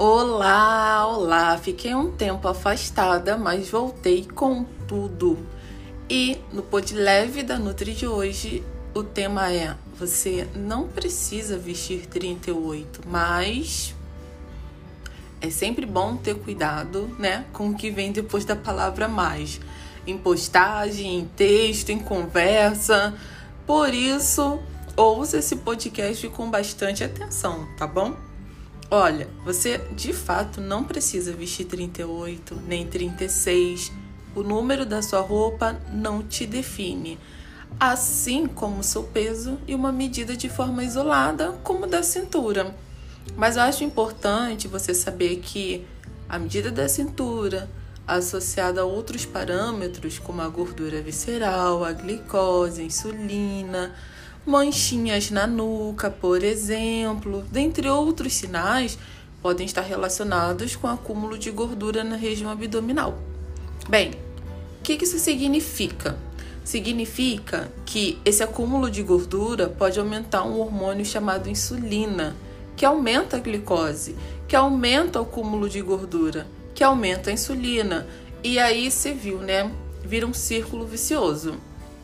Olá, olá! Fiquei um tempo afastada, mas voltei com tudo. E no Pod Leve da Nutri de hoje, o tema é: você não precisa vestir 38, mas é sempre bom ter cuidado, né, com o que vem depois da palavra mais. Em postagem, em texto, em conversa. Por isso, ouça esse podcast com bastante atenção, tá bom? Olha, você de fato não precisa vestir 38 nem 36. O número da sua roupa não te define, assim como o seu peso e uma medida de forma isolada, como da cintura. Mas eu acho importante você saber que a medida da cintura, associada a outros parâmetros como a gordura visceral, a glicose, a insulina, manchinhas na nuca, por exemplo, dentre outros sinais, podem estar relacionados com acúmulo de gordura na região abdominal. Bem, o que isso significa? Significa que esse acúmulo de gordura pode aumentar um hormônio chamado insulina, que aumenta a glicose, que aumenta o acúmulo de gordura, que aumenta a insulina. E aí você viu, né? Vira um círculo vicioso.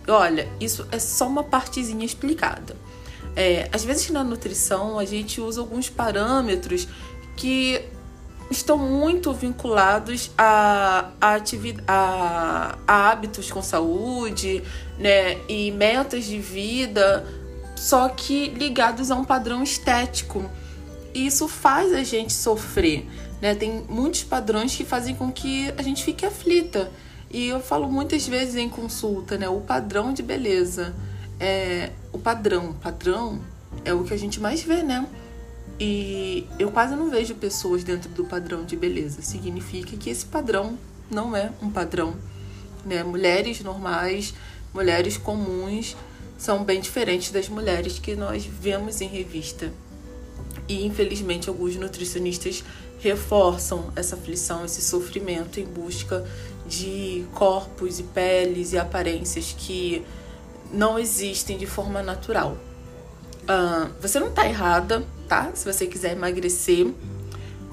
Olha, isso é só uma partezinha explicada. É, às vezes na nutrição a gente usa alguns parâmetros que estão muito vinculados a, a, a, a hábitos com saúde né, e metas de vida, só que ligados a um padrão estético. E isso faz a gente sofrer. Né? Tem muitos padrões que fazem com que a gente fique aflita. E eu falo muitas vezes em consulta, né? O padrão de beleza. É, o padrão. Padrão é o que a gente mais vê, né? E eu quase não vejo pessoas dentro do padrão de beleza. Significa que esse padrão não é um padrão. Né? Mulheres normais, mulheres comuns, são bem diferentes das mulheres que nós vemos em revista. E infelizmente alguns nutricionistas reforçam essa aflição, esse sofrimento em busca de corpos e peles e aparências que não existem de forma natural. Uh, você não está errada, tá? Se você quiser emagrecer,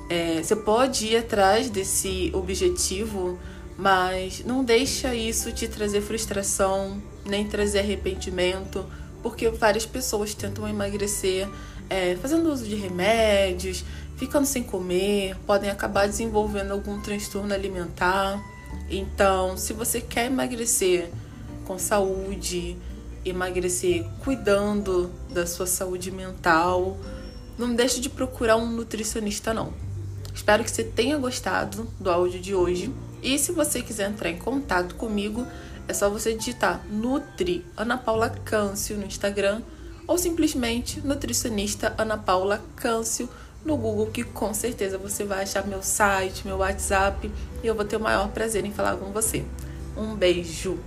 é, você pode ir atrás desse objetivo, mas não deixa isso te trazer frustração, nem trazer arrependimento, porque várias pessoas tentam emagrecer é, fazendo uso de remédios, ficando sem comer, podem acabar desenvolvendo algum transtorno alimentar. Então, se você quer emagrecer com saúde, emagrecer cuidando da sua saúde mental, não deixe de procurar um nutricionista não. Espero que você tenha gostado do áudio de hoje. E se você quiser entrar em contato comigo, é só você digitar Nutri Ana Paula Câncio no Instagram ou simplesmente nutricionista Ana Paula Câncio no Google, que com certeza você vai achar meu site, meu WhatsApp e eu vou ter o maior prazer em falar com você. Um beijo!